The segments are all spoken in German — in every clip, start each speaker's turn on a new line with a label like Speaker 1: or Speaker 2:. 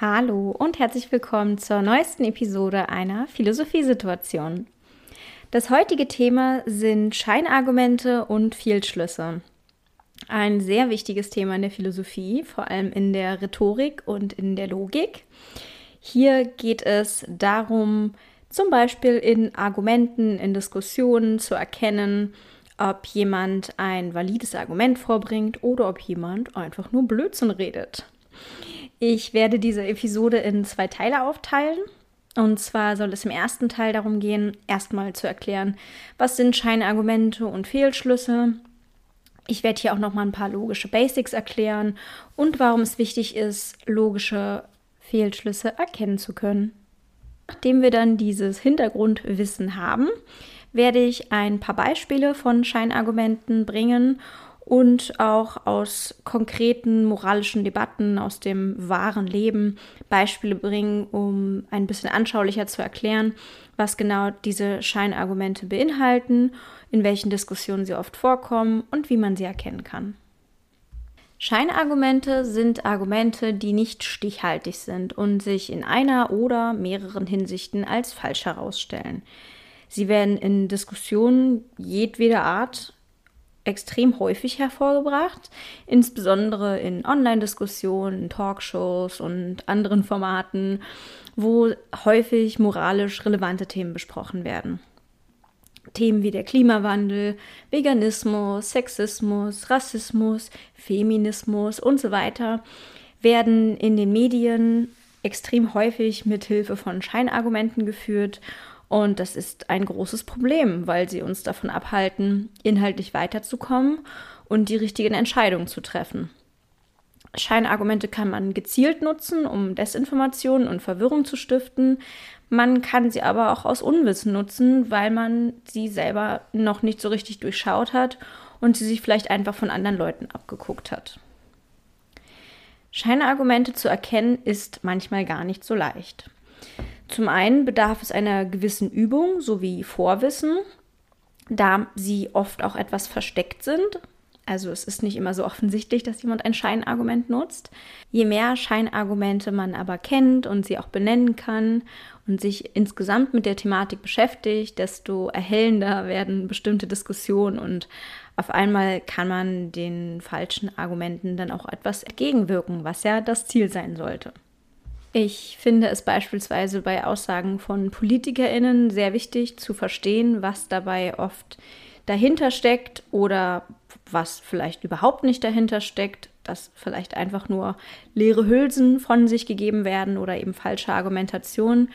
Speaker 1: Hallo und herzlich willkommen zur neuesten Episode einer Philosophiesituation. Das heutige Thema sind Scheinargumente und Fehlschlüsse. Ein sehr wichtiges Thema in der Philosophie, vor allem in der Rhetorik und in der Logik. Hier geht es darum, zum Beispiel in Argumenten, in Diskussionen zu erkennen, ob jemand ein valides Argument vorbringt oder ob jemand einfach nur Blödsinn redet. Ich werde diese Episode in zwei Teile aufteilen. Und zwar soll es im ersten Teil darum gehen, erstmal zu erklären, was sind Scheinargumente und Fehlschlüsse. Ich werde hier auch noch mal ein paar logische Basics erklären und warum es wichtig ist, logische Fehlschlüsse erkennen zu können. Nachdem wir dann dieses Hintergrundwissen haben, werde ich ein paar Beispiele von Scheinargumenten bringen und auch aus konkreten moralischen Debatten aus dem wahren Leben Beispiele bringen, um ein bisschen anschaulicher zu erklären, was genau diese Scheinargumente beinhalten, in welchen Diskussionen sie oft vorkommen und wie man sie erkennen kann. Scheinargumente sind Argumente, die nicht stichhaltig sind und sich in einer oder mehreren Hinsichten als falsch herausstellen. Sie werden in Diskussionen jedweder Art extrem häufig hervorgebracht, insbesondere in Online-Diskussionen, Talkshows und anderen Formaten, wo häufig moralisch relevante Themen besprochen werden. Themen wie der Klimawandel, Veganismus, Sexismus, Rassismus, Feminismus und so weiter werden in den Medien extrem häufig mit Hilfe von Scheinargumenten geführt und das ist ein großes Problem, weil sie uns davon abhalten, inhaltlich weiterzukommen und die richtigen Entscheidungen zu treffen. Scheinargumente kann man gezielt nutzen, um Desinformation und Verwirrung zu stiften. Man kann sie aber auch aus Unwissen nutzen, weil man sie selber noch nicht so richtig durchschaut hat und sie sich vielleicht einfach von anderen Leuten abgeguckt hat. Scheinargumente zu erkennen ist manchmal gar nicht so leicht. Zum einen bedarf es einer gewissen Übung sowie Vorwissen, da sie oft auch etwas versteckt sind. Also es ist nicht immer so offensichtlich, dass jemand ein Scheinargument nutzt. Je mehr Scheinargumente man aber kennt und sie auch benennen kann und sich insgesamt mit der Thematik beschäftigt, desto erhellender werden bestimmte Diskussionen und auf einmal kann man den falschen Argumenten dann auch etwas entgegenwirken, was ja das Ziel sein sollte. Ich finde es beispielsweise bei Aussagen von PolitikerInnen sehr wichtig zu verstehen, was dabei oft dahinter steckt oder was vielleicht überhaupt nicht dahinter steckt, dass vielleicht einfach nur leere Hülsen von sich gegeben werden oder eben falsche Argumentationen.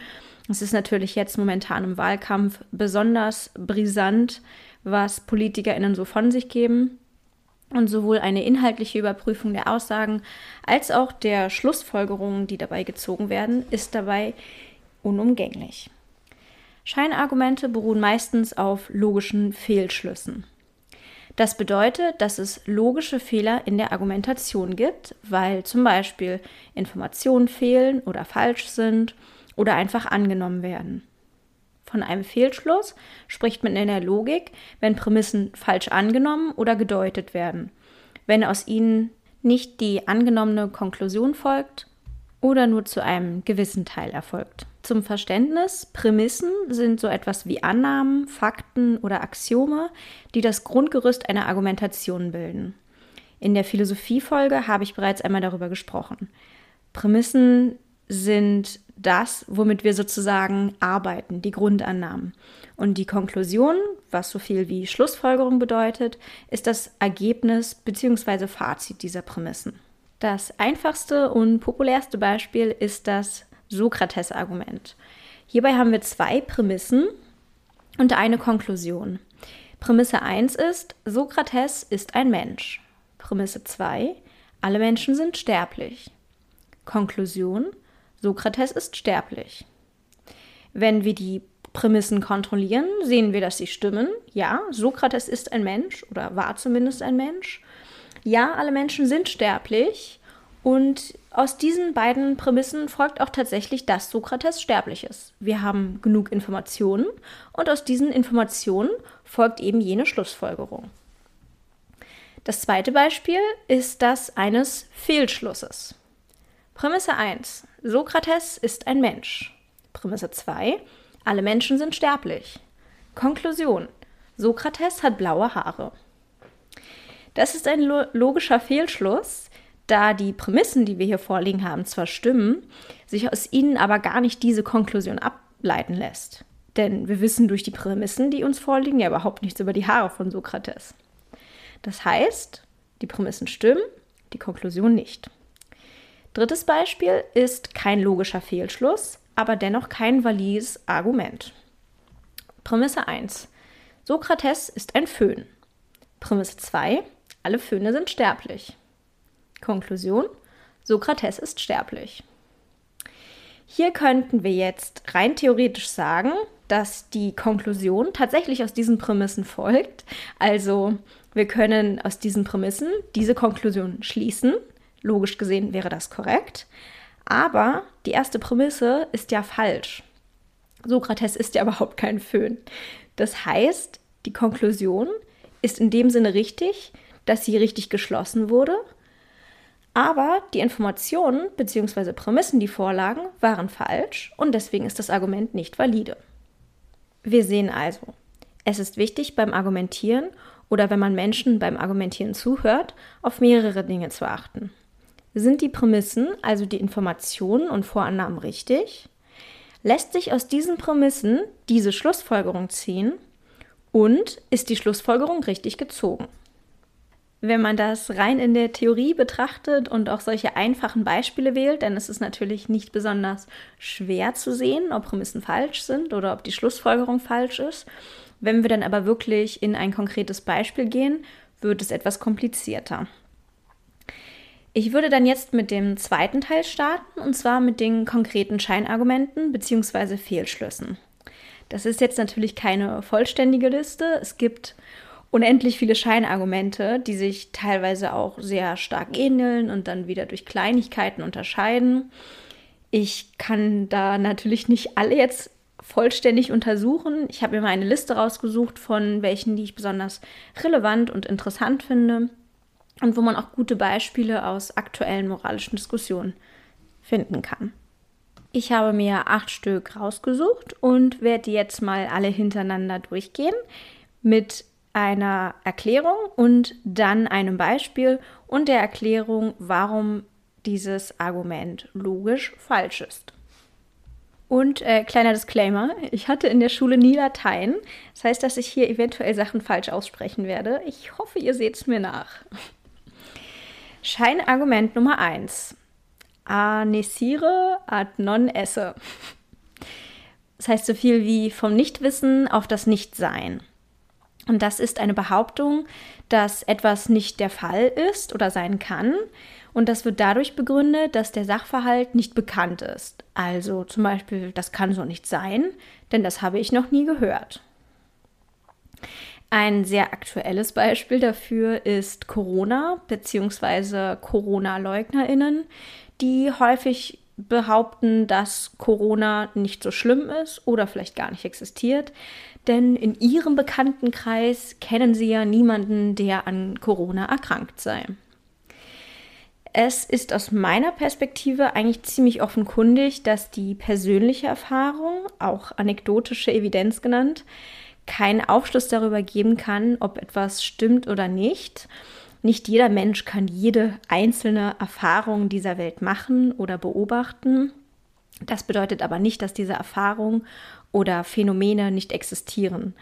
Speaker 1: Es ist natürlich jetzt momentan im Wahlkampf besonders brisant, was PolitikerInnen so von sich geben. Und sowohl eine inhaltliche Überprüfung der Aussagen als auch der Schlussfolgerungen, die dabei gezogen werden, ist dabei unumgänglich. Scheinargumente beruhen meistens auf logischen Fehlschlüssen. Das bedeutet, dass es logische Fehler in der Argumentation gibt, weil zum Beispiel Informationen fehlen oder falsch sind oder einfach angenommen werden. Von einem Fehlschluss spricht man in der Logik, wenn Prämissen falsch angenommen oder gedeutet werden, wenn aus ihnen nicht die angenommene Konklusion folgt oder nur zu einem gewissen Teil erfolgt. Zum Verständnis, Prämissen sind so etwas wie Annahmen, Fakten oder Axiome, die das Grundgerüst einer Argumentation bilden. In der Philosophiefolge habe ich bereits einmal darüber gesprochen. Prämissen sind das, womit wir sozusagen arbeiten, die Grundannahmen. Und die Konklusion, was so viel wie Schlussfolgerung bedeutet, ist das Ergebnis bzw. Fazit dieser Prämissen. Das einfachste und populärste Beispiel ist das Sokrates-Argument. Hierbei haben wir zwei Prämissen und eine Konklusion. Prämisse 1 ist, Sokrates ist ein Mensch. Prämisse 2, alle Menschen sind sterblich. Konklusion, Sokrates ist sterblich. Wenn wir die Prämissen kontrollieren, sehen wir, dass sie stimmen. Ja, Sokrates ist ein Mensch oder war zumindest ein Mensch. Ja, alle Menschen sind sterblich. Und aus diesen beiden Prämissen folgt auch tatsächlich, dass Sokrates sterblich ist. Wir haben genug Informationen und aus diesen Informationen folgt eben jene Schlussfolgerung. Das zweite Beispiel ist das eines Fehlschlusses. Prämisse 1. Sokrates ist ein Mensch. Prämisse 2. Alle Menschen sind sterblich. Konklusion. Sokrates hat blaue Haare. Das ist ein logischer Fehlschluss, da die Prämissen, die wir hier vorliegen haben, zwar stimmen, sich aus ihnen aber gar nicht diese Konklusion ableiten lässt. Denn wir wissen durch die Prämissen, die uns vorliegen, ja überhaupt nichts über die Haare von Sokrates. Das heißt, die Prämissen stimmen, die Konklusion nicht. Drittes Beispiel ist kein logischer Fehlschluss, aber dennoch kein valides Argument. Prämisse 1. Sokrates ist ein Föhn. Prämisse 2. Alle Föhne sind sterblich. Konklusion. Sokrates ist sterblich. Hier könnten wir jetzt rein theoretisch sagen, dass die Konklusion tatsächlich aus diesen Prämissen folgt. Also wir können aus diesen Prämissen diese Konklusion schließen. Logisch gesehen wäre das korrekt. Aber die erste Prämisse ist ja falsch. Sokrates ist ja überhaupt kein Föhn. Das heißt, die Konklusion ist in dem Sinne richtig, dass sie richtig geschlossen wurde. Aber die Informationen bzw. Prämissen, die vorlagen, waren falsch und deswegen ist das Argument nicht valide. Wir sehen also, es ist wichtig beim Argumentieren oder wenn man Menschen beim Argumentieren zuhört, auf mehrere Dinge zu achten. Sind die Prämissen, also die Informationen und Vorannahmen richtig? Lässt sich aus diesen Prämissen diese Schlussfolgerung ziehen? Und ist die Schlussfolgerung richtig gezogen? Wenn man das rein in der Theorie betrachtet und auch solche einfachen Beispiele wählt, dann ist es natürlich nicht besonders schwer zu sehen, ob Prämissen falsch sind oder ob die Schlussfolgerung falsch ist. Wenn wir dann aber wirklich in ein konkretes Beispiel gehen, wird es etwas komplizierter. Ich würde dann jetzt mit dem zweiten Teil starten, und zwar mit den konkreten Scheinargumenten bzw. Fehlschlüssen. Das ist jetzt natürlich keine vollständige Liste. Es gibt unendlich viele Scheinargumente, die sich teilweise auch sehr stark ähneln und dann wieder durch Kleinigkeiten unterscheiden. Ich kann da natürlich nicht alle jetzt vollständig untersuchen. Ich habe mir mal eine Liste rausgesucht von welchen, die ich besonders relevant und interessant finde und wo man auch gute Beispiele aus aktuellen moralischen Diskussionen finden kann. Ich habe mir acht Stück rausgesucht und werde jetzt mal alle hintereinander durchgehen mit einer Erklärung und dann einem Beispiel und der Erklärung, warum dieses Argument logisch falsch ist. Und äh, kleiner Disclaimer, ich hatte in der Schule nie Latein. Das heißt, dass ich hier eventuell Sachen falsch aussprechen werde. Ich hoffe, ihr seht es mir nach. Scheinargument Nummer 1. Anesire ad non esse. Das heißt so viel wie vom Nichtwissen auf das Nichtsein. Und das ist eine Behauptung, dass etwas nicht der Fall ist oder sein kann. Und das wird dadurch begründet, dass der Sachverhalt nicht bekannt ist. Also zum Beispiel, das kann so nicht sein, denn das habe ich noch nie gehört. Ein sehr aktuelles Beispiel dafür ist Corona bzw. Corona-Leugnerinnen, die häufig behaupten, dass Corona nicht so schlimm ist oder vielleicht gar nicht existiert, denn in ihrem Bekanntenkreis kennen sie ja niemanden, der an Corona erkrankt sei. Es ist aus meiner Perspektive eigentlich ziemlich offenkundig, dass die persönliche Erfahrung, auch anekdotische Evidenz genannt, keinen Aufschluss darüber geben kann, ob etwas stimmt oder nicht. Nicht jeder Mensch kann jede einzelne Erfahrung dieser Welt machen oder beobachten. Das bedeutet aber nicht, dass diese Erfahrung oder Phänomene nicht existieren.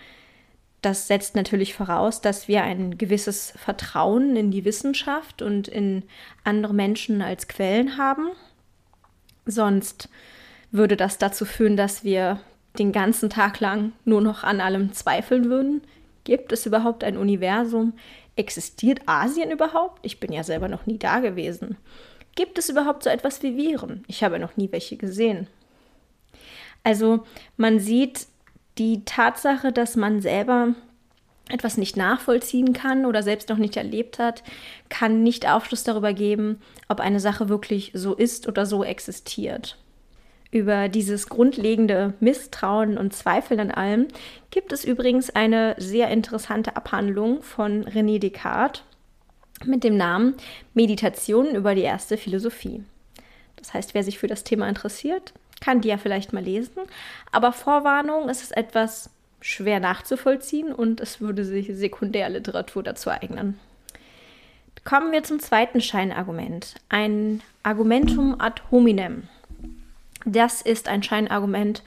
Speaker 1: Das setzt natürlich voraus, dass wir ein gewisses Vertrauen in die Wissenschaft und in andere Menschen als Quellen haben. Sonst würde das dazu führen, dass wir den ganzen Tag lang nur noch an allem zweifeln würden. Gibt es überhaupt ein Universum? Existiert Asien überhaupt? Ich bin ja selber noch nie da gewesen. Gibt es überhaupt so etwas wie Viren? Ich habe noch nie welche gesehen. Also man sieht die Tatsache, dass man selber etwas nicht nachvollziehen kann oder selbst noch nicht erlebt hat, kann nicht Aufschluss darüber geben, ob eine Sache wirklich so ist oder so existiert. Über dieses grundlegende Misstrauen und Zweifeln an allem gibt es übrigens eine sehr interessante Abhandlung von René Descartes mit dem Namen Meditationen über die erste Philosophie. Das heißt, wer sich für das Thema interessiert, kann die ja vielleicht mal lesen. Aber Vorwarnung, es ist etwas schwer nachzuvollziehen und es würde sich Sekundärliteratur dazu eignen. Kommen wir zum zweiten Scheinargument, ein Argumentum ad hominem. Das ist ein Scheinargument,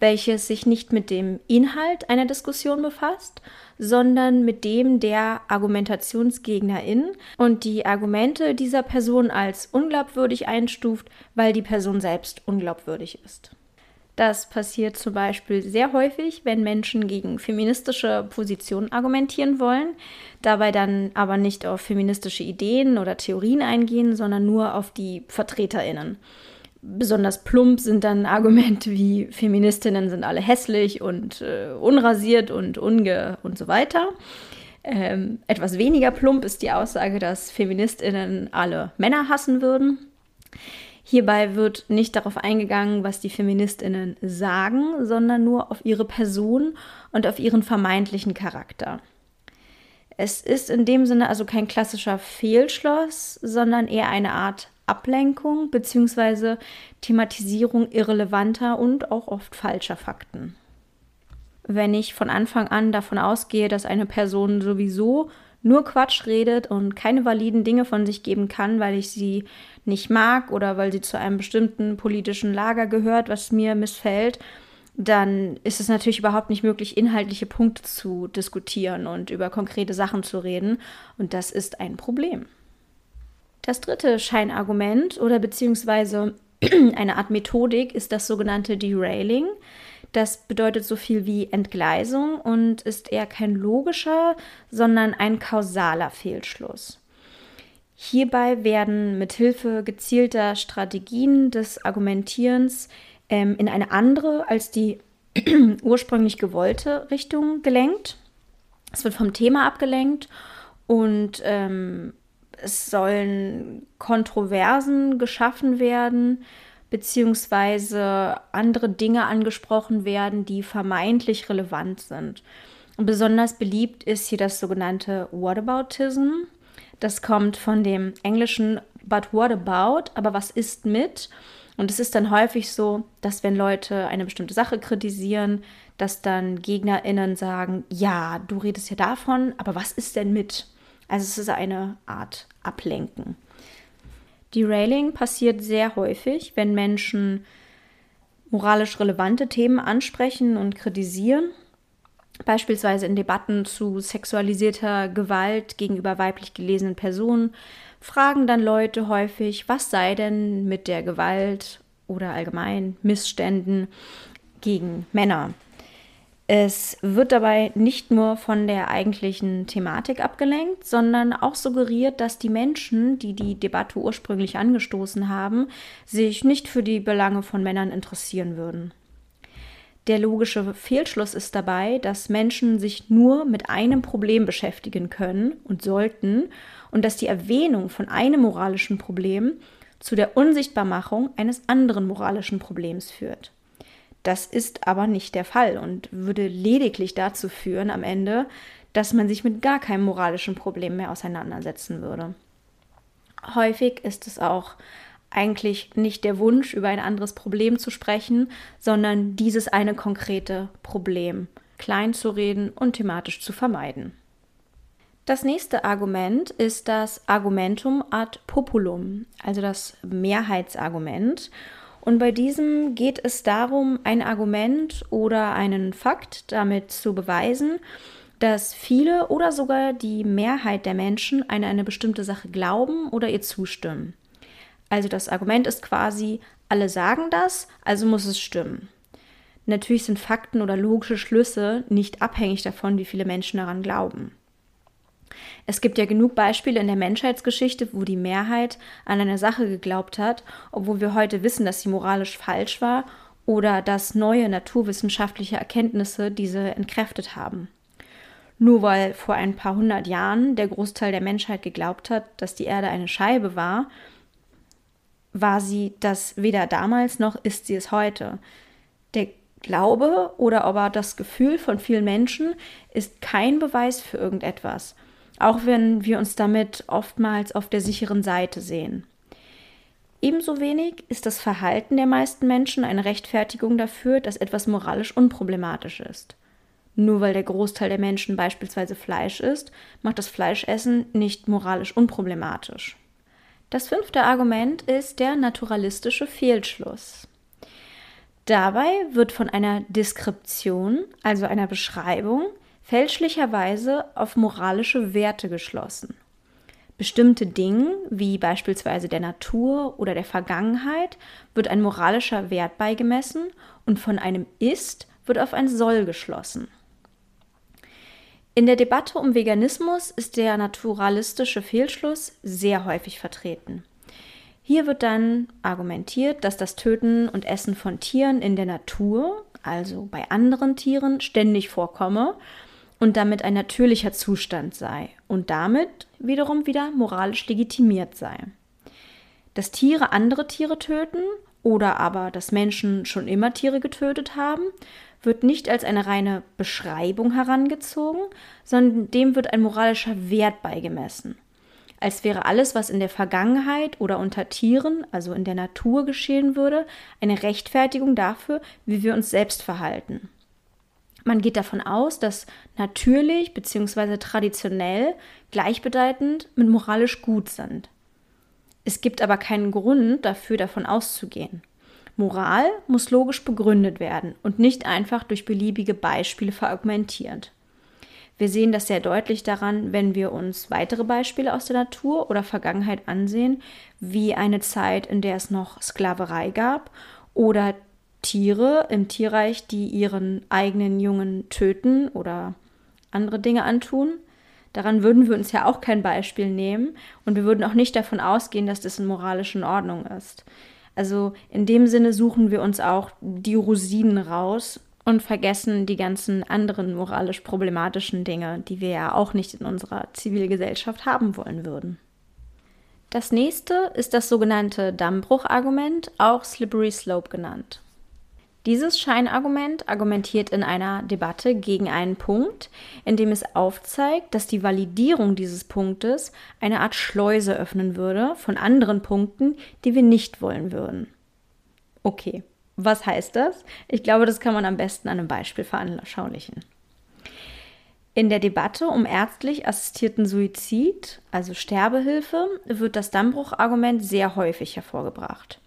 Speaker 1: welches sich nicht mit dem Inhalt einer Diskussion befasst, sondern mit dem der Argumentationsgegnerin und die Argumente dieser Person als unglaubwürdig einstuft, weil die Person selbst unglaubwürdig ist. Das passiert zum Beispiel sehr häufig, wenn Menschen gegen feministische Positionen argumentieren wollen, dabei dann aber nicht auf feministische Ideen oder Theorien eingehen, sondern nur auf die Vertreterinnen. Besonders plump sind dann Argumente wie Feministinnen sind alle hässlich und äh, unrasiert und unge und so weiter. Ähm, etwas weniger plump ist die Aussage, dass Feministinnen alle Männer hassen würden. Hierbei wird nicht darauf eingegangen, was die Feministinnen sagen, sondern nur auf ihre Person und auf ihren vermeintlichen Charakter. Es ist in dem Sinne also kein klassischer Fehlschluss, sondern eher eine Art Ablenkung bzw. Thematisierung irrelevanter und auch oft falscher Fakten. Wenn ich von Anfang an davon ausgehe, dass eine Person sowieso nur Quatsch redet und keine validen Dinge von sich geben kann, weil ich sie nicht mag oder weil sie zu einem bestimmten politischen Lager gehört, was mir missfällt, dann ist es natürlich überhaupt nicht möglich, inhaltliche Punkte zu diskutieren und über konkrete Sachen zu reden. Und das ist ein Problem. Das dritte Scheinargument oder beziehungsweise eine Art Methodik ist das sogenannte Derailing. Das bedeutet so viel wie Entgleisung und ist eher kein logischer, sondern ein kausaler Fehlschluss. Hierbei werden mithilfe gezielter Strategien des Argumentierens ähm, in eine andere als die ursprünglich gewollte Richtung gelenkt. Es wird vom Thema abgelenkt und ähm, es sollen Kontroversen geschaffen werden, beziehungsweise andere Dinge angesprochen werden, die vermeintlich relevant sind. Und besonders beliebt ist hier das sogenannte Whataboutism. Das kommt von dem englischen But what about? Aber was ist mit? Und es ist dann häufig so, dass wenn Leute eine bestimmte Sache kritisieren, dass dann GegnerInnen sagen, ja, du redest ja davon, aber was ist denn mit? Also es ist eine Art Ablenken. Derailing passiert sehr häufig, wenn Menschen moralisch relevante Themen ansprechen und kritisieren. Beispielsweise in Debatten zu sexualisierter Gewalt gegenüber weiblich gelesenen Personen fragen dann Leute häufig, was sei denn mit der Gewalt oder allgemein Missständen gegen Männer. Es wird dabei nicht nur von der eigentlichen Thematik abgelenkt, sondern auch suggeriert, dass die Menschen, die die Debatte ursprünglich angestoßen haben, sich nicht für die Belange von Männern interessieren würden. Der logische Fehlschluss ist dabei, dass Menschen sich nur mit einem Problem beschäftigen können und sollten und dass die Erwähnung von einem moralischen Problem zu der Unsichtbarmachung eines anderen moralischen Problems führt. Das ist aber nicht der Fall und würde lediglich dazu führen am Ende, dass man sich mit gar keinem moralischen Problem mehr auseinandersetzen würde. Häufig ist es auch eigentlich nicht der Wunsch, über ein anderes Problem zu sprechen, sondern dieses eine konkrete Problem klein zu reden und thematisch zu vermeiden. Das nächste Argument ist das Argumentum ad populum, also das Mehrheitsargument. Und bei diesem geht es darum, ein Argument oder einen Fakt damit zu beweisen, dass viele oder sogar die Mehrheit der Menschen an eine bestimmte Sache glauben oder ihr zustimmen. Also das Argument ist quasi, alle sagen das, also muss es stimmen. Natürlich sind Fakten oder logische Schlüsse nicht abhängig davon, wie viele Menschen daran glauben. Es gibt ja genug Beispiele in der Menschheitsgeschichte, wo die Mehrheit an eine Sache geglaubt hat, obwohl wir heute wissen, dass sie moralisch falsch war oder dass neue naturwissenschaftliche Erkenntnisse diese entkräftet haben. Nur weil vor ein paar hundert Jahren der Großteil der Menschheit geglaubt hat, dass die Erde eine Scheibe war, war sie das weder damals noch ist sie es heute. Der Glaube oder aber das Gefühl von vielen Menschen ist kein Beweis für irgendetwas auch wenn wir uns damit oftmals auf der sicheren Seite sehen. Ebenso wenig ist das Verhalten der meisten Menschen eine Rechtfertigung dafür, dass etwas moralisch unproblematisch ist. Nur weil der Großteil der Menschen beispielsweise Fleisch isst, macht das Fleischessen nicht moralisch unproblematisch. Das fünfte Argument ist der naturalistische Fehlschluss. Dabei wird von einer Deskription, also einer Beschreibung, fälschlicherweise auf moralische Werte geschlossen. Bestimmte Dingen, wie beispielsweise der Natur oder der Vergangenheit, wird ein moralischer Wert beigemessen und von einem Ist wird auf ein Soll geschlossen. In der Debatte um Veganismus ist der naturalistische Fehlschluss sehr häufig vertreten. Hier wird dann argumentiert, dass das Töten und Essen von Tieren in der Natur, also bei anderen Tieren, ständig vorkomme und damit ein natürlicher Zustand sei und damit wiederum wieder moralisch legitimiert sei. Dass Tiere andere Tiere töten oder aber dass Menschen schon immer Tiere getötet haben, wird nicht als eine reine Beschreibung herangezogen, sondern dem wird ein moralischer Wert beigemessen. Als wäre alles, was in der Vergangenheit oder unter Tieren, also in der Natur geschehen würde, eine Rechtfertigung dafür, wie wir uns selbst verhalten. Man geht davon aus, dass natürlich bzw. traditionell gleichbedeutend mit moralisch gut sind. Es gibt aber keinen Grund dafür, davon auszugehen. Moral muss logisch begründet werden und nicht einfach durch beliebige Beispiele verargumentiert. Wir sehen das sehr deutlich daran, wenn wir uns weitere Beispiele aus der Natur oder Vergangenheit ansehen, wie eine Zeit, in der es noch Sklaverei gab oder Tiere im Tierreich, die ihren eigenen Jungen töten oder andere Dinge antun. Daran würden wir uns ja auch kein Beispiel nehmen und wir würden auch nicht davon ausgehen, dass das in moralischen Ordnung ist. Also in dem Sinne suchen wir uns auch die Rosinen raus und vergessen die ganzen anderen moralisch problematischen Dinge, die wir ja auch nicht in unserer Zivilgesellschaft haben wollen würden. Das nächste ist das sogenannte Dammbruchargument, auch Slippery Slope genannt. Dieses Scheinargument argumentiert in einer Debatte gegen einen Punkt, in dem es aufzeigt, dass die Validierung dieses Punktes eine Art Schleuse öffnen würde von anderen Punkten, die wir nicht wollen würden. Okay, was heißt das? Ich glaube, das kann man am besten an einem Beispiel veranschaulichen. In der Debatte um ärztlich assistierten Suizid, also Sterbehilfe, wird das Dammbruchargument sehr häufig hervorgebracht.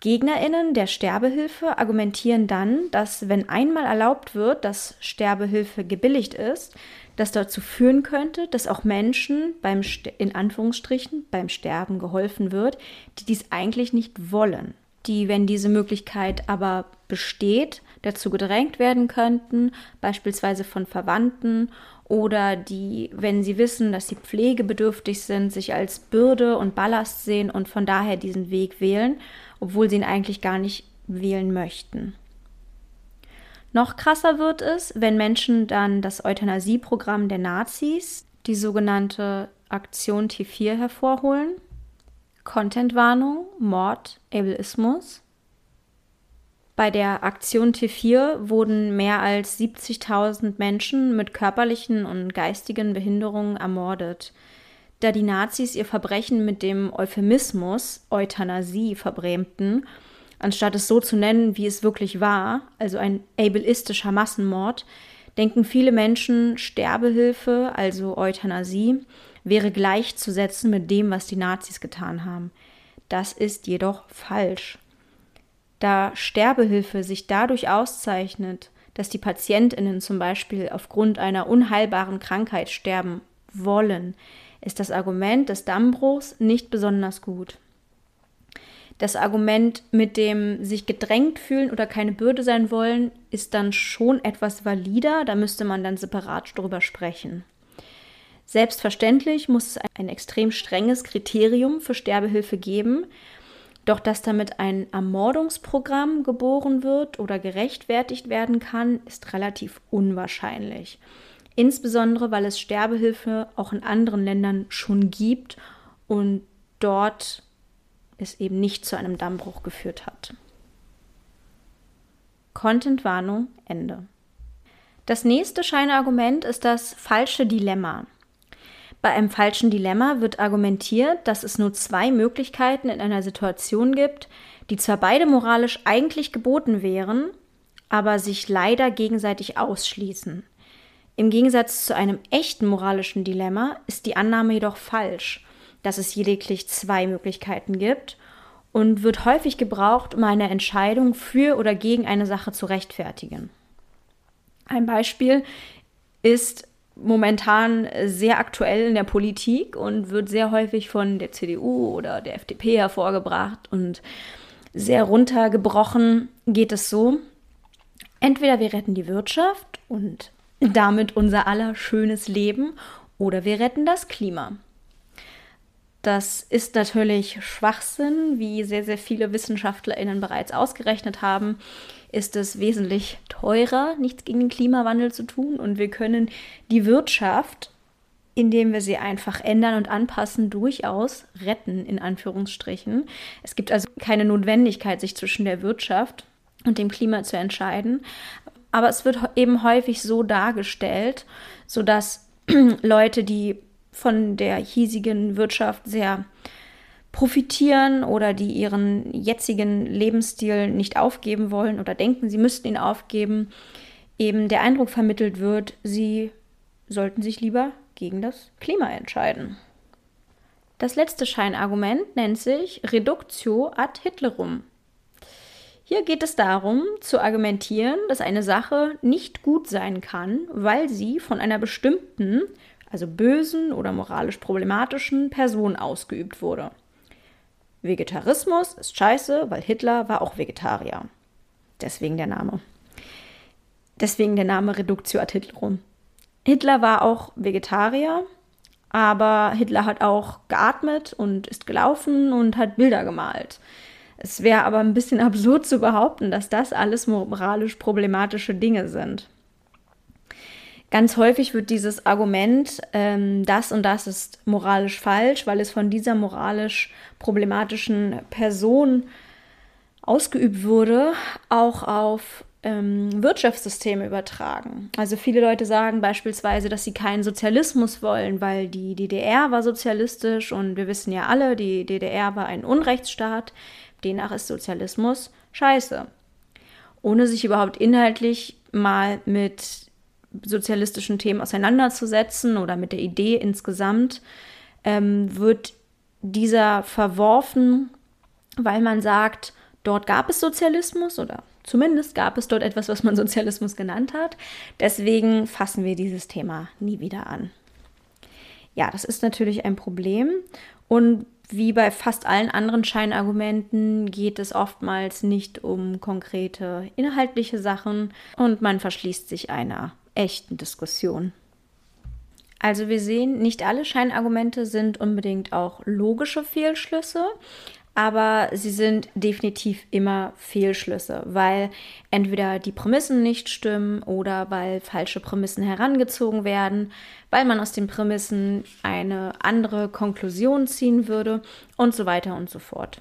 Speaker 1: GegnerInnen der Sterbehilfe argumentieren dann, dass wenn einmal erlaubt wird, dass Sterbehilfe gebilligt ist, das dazu führen könnte, dass auch Menschen beim in Anführungsstrichen beim Sterben geholfen wird, die dies eigentlich nicht wollen, die, wenn diese Möglichkeit aber besteht, dazu gedrängt werden könnten, beispielsweise von Verwandten oder die, wenn sie wissen, dass sie pflegebedürftig sind, sich als Bürde und Ballast sehen und von daher diesen Weg wählen obwohl sie ihn eigentlich gar nicht wählen möchten. Noch krasser wird es, wenn Menschen dann das Euthanasieprogramm der Nazis, die sogenannte Aktion T4 hervorholen. Contentwarnung, Mord, Ableismus. Bei der Aktion T4 wurden mehr als 70.000 Menschen mit körperlichen und geistigen Behinderungen ermordet da die Nazis ihr Verbrechen mit dem Euphemismus Euthanasie verbrämten, anstatt es so zu nennen, wie es wirklich war, also ein ableistischer Massenmord, denken viele Menschen, Sterbehilfe, also Euthanasie, wäre gleichzusetzen mit dem, was die Nazis getan haben. Das ist jedoch falsch. Da Sterbehilfe sich dadurch auszeichnet, dass die Patientinnen zum Beispiel aufgrund einer unheilbaren Krankheit sterben wollen, ist das Argument des Dammbruchs nicht besonders gut. Das Argument mit dem sich gedrängt fühlen oder keine Bürde sein wollen, ist dann schon etwas valider, da müsste man dann separat drüber sprechen. Selbstverständlich muss es ein extrem strenges Kriterium für Sterbehilfe geben, doch dass damit ein Ermordungsprogramm geboren wird oder gerechtfertigt werden kann, ist relativ unwahrscheinlich insbesondere weil es Sterbehilfe auch in anderen Ländern schon gibt und dort es eben nicht zu einem Dammbruch geführt hat. Contentwarnung Ende. Das nächste Scheinargument ist das falsche Dilemma. Bei einem falschen Dilemma wird argumentiert, dass es nur zwei Möglichkeiten in einer Situation gibt, die zwar beide moralisch eigentlich geboten wären, aber sich leider gegenseitig ausschließen. Im Gegensatz zu einem echten moralischen Dilemma ist die Annahme jedoch falsch, dass es lediglich zwei Möglichkeiten gibt und wird häufig gebraucht, um eine Entscheidung für oder gegen eine Sache zu rechtfertigen. Ein Beispiel ist momentan sehr aktuell in der Politik und wird sehr häufig von der CDU oder der FDP hervorgebracht und sehr runtergebrochen geht es so. Entweder wir retten die Wirtschaft und damit unser aller schönes Leben oder wir retten das Klima. Das ist natürlich Schwachsinn, wie sehr, sehr viele WissenschaftlerInnen bereits ausgerechnet haben ist es wesentlich teurer, nichts gegen den Klimawandel zu tun. Und wir können die Wirtschaft, indem wir sie einfach ändern und anpassen, durchaus retten, in Anführungsstrichen. Es gibt also keine Notwendigkeit, sich zwischen der Wirtschaft und dem Klima zu entscheiden. Aber es wird eben häufig so dargestellt, sodass Leute, die von der hiesigen Wirtschaft sehr profitieren oder die ihren jetzigen Lebensstil nicht aufgeben wollen oder denken, sie müssten ihn aufgeben, eben der Eindruck vermittelt wird, sie sollten sich lieber gegen das Klima entscheiden. Das letzte Scheinargument nennt sich Reductio ad Hitlerum. Hier geht es darum, zu argumentieren, dass eine Sache nicht gut sein kann, weil sie von einer bestimmten, also bösen oder moralisch problematischen Person ausgeübt wurde. Vegetarismus ist scheiße, weil Hitler war auch Vegetarier. Deswegen der Name. Deswegen der Name Reductio ad Hitlerum. Hitler war auch Vegetarier, aber Hitler hat auch geatmet und ist gelaufen und hat Bilder gemalt. Es wäre aber ein bisschen absurd zu behaupten, dass das alles moralisch problematische Dinge sind. Ganz häufig wird dieses Argument, ähm, das und das ist moralisch falsch, weil es von dieser moralisch problematischen Person ausgeübt wurde, auch auf ähm, Wirtschaftssysteme übertragen. Also viele Leute sagen beispielsweise, dass sie keinen Sozialismus wollen, weil die DDR war sozialistisch und wir wissen ja alle, die DDR war ein Unrechtsstaat, demnach ist Sozialismus scheiße. Ohne sich überhaupt inhaltlich mal mit sozialistischen Themen auseinanderzusetzen oder mit der Idee insgesamt, ähm, wird dieser verworfen, weil man sagt, dort gab es Sozialismus oder zumindest gab es dort etwas, was man Sozialismus genannt hat. Deswegen fassen wir dieses Thema nie wieder an. Ja, das ist natürlich ein Problem und wie bei fast allen anderen Scheinargumenten geht es oftmals nicht um konkrete inhaltliche Sachen und man verschließt sich einer echten Diskussion. Also wir sehen, nicht alle Scheinargumente sind unbedingt auch logische Fehlschlüsse, aber sie sind definitiv immer Fehlschlüsse, weil entweder die Prämissen nicht stimmen oder weil falsche Prämissen herangezogen werden, weil man aus den Prämissen eine andere Konklusion ziehen würde und so weiter und so fort.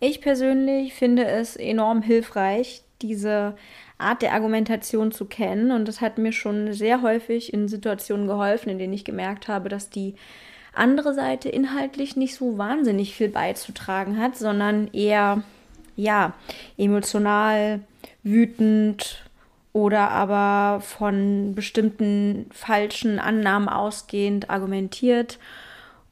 Speaker 1: Ich persönlich finde es enorm hilfreich, diese Art der Argumentation zu kennen. Und das hat mir schon sehr häufig in Situationen geholfen, in denen ich gemerkt habe, dass die andere Seite inhaltlich nicht so wahnsinnig viel beizutragen hat, sondern eher, ja, emotional, wütend oder aber von bestimmten falschen Annahmen ausgehend argumentiert.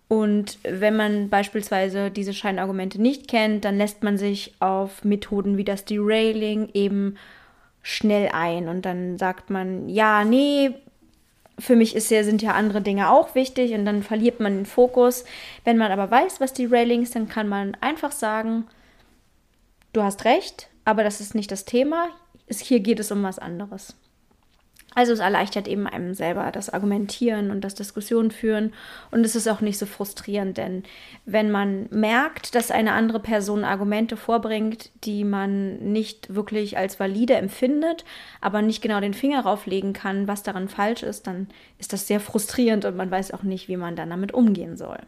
Speaker 1: Und wenn man beispielsweise diese Scheinargumente nicht kennt, dann lässt man sich auf Methoden wie das Derailing eben schnell ein und dann sagt man, ja, nee, für mich ist ja, sind ja andere Dinge auch wichtig und dann verliert man den Fokus. Wenn man aber weiß, was die Railings, dann kann man einfach sagen, du hast recht, aber das ist nicht das Thema. Hier geht es um was anderes. Also es erleichtert eben einem selber das Argumentieren und das Diskussion führen und es ist auch nicht so frustrierend, denn wenn man merkt, dass eine andere Person Argumente vorbringt, die man nicht wirklich als valide empfindet, aber nicht genau den Finger rauflegen kann, was daran falsch ist, dann ist das sehr frustrierend und man weiß auch nicht, wie man dann damit umgehen soll.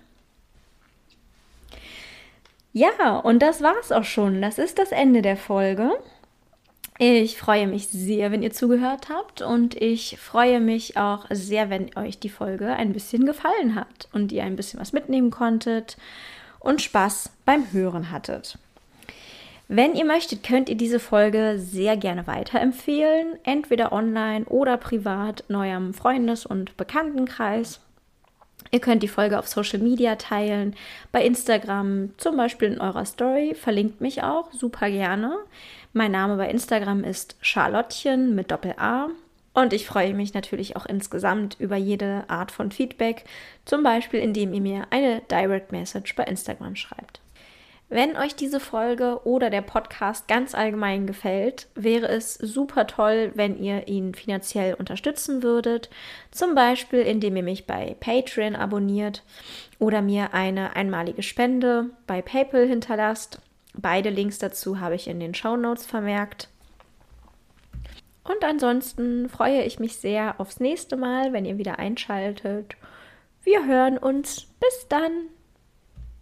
Speaker 1: Ja, und das war's auch schon. Das ist das Ende der Folge. Ich freue mich sehr, wenn ihr zugehört habt und ich freue mich auch sehr, wenn euch die Folge ein bisschen gefallen hat und ihr ein bisschen was mitnehmen konntet und Spaß beim Hören hattet. Wenn ihr möchtet, könnt ihr diese Folge sehr gerne weiterempfehlen, entweder online oder privat in eurem Freundes- und Bekanntenkreis. Ihr könnt die Folge auf Social Media teilen, bei Instagram, zum Beispiel in eurer Story. Verlinkt mich auch super gerne. Mein Name bei Instagram ist Charlottchen mit Doppel-A. Und ich freue mich natürlich auch insgesamt über jede Art von Feedback, zum Beispiel indem ihr mir eine Direct Message bei Instagram schreibt. Wenn euch diese Folge oder der Podcast ganz allgemein gefällt, wäre es super toll, wenn ihr ihn finanziell unterstützen würdet. Zum Beispiel, indem ihr mich bei Patreon abonniert oder mir eine einmalige Spende bei PayPal hinterlasst. Beide Links dazu habe ich in den Show Notes vermerkt. Und ansonsten freue ich mich sehr aufs nächste Mal, wenn ihr wieder einschaltet. Wir hören uns. Bis dann.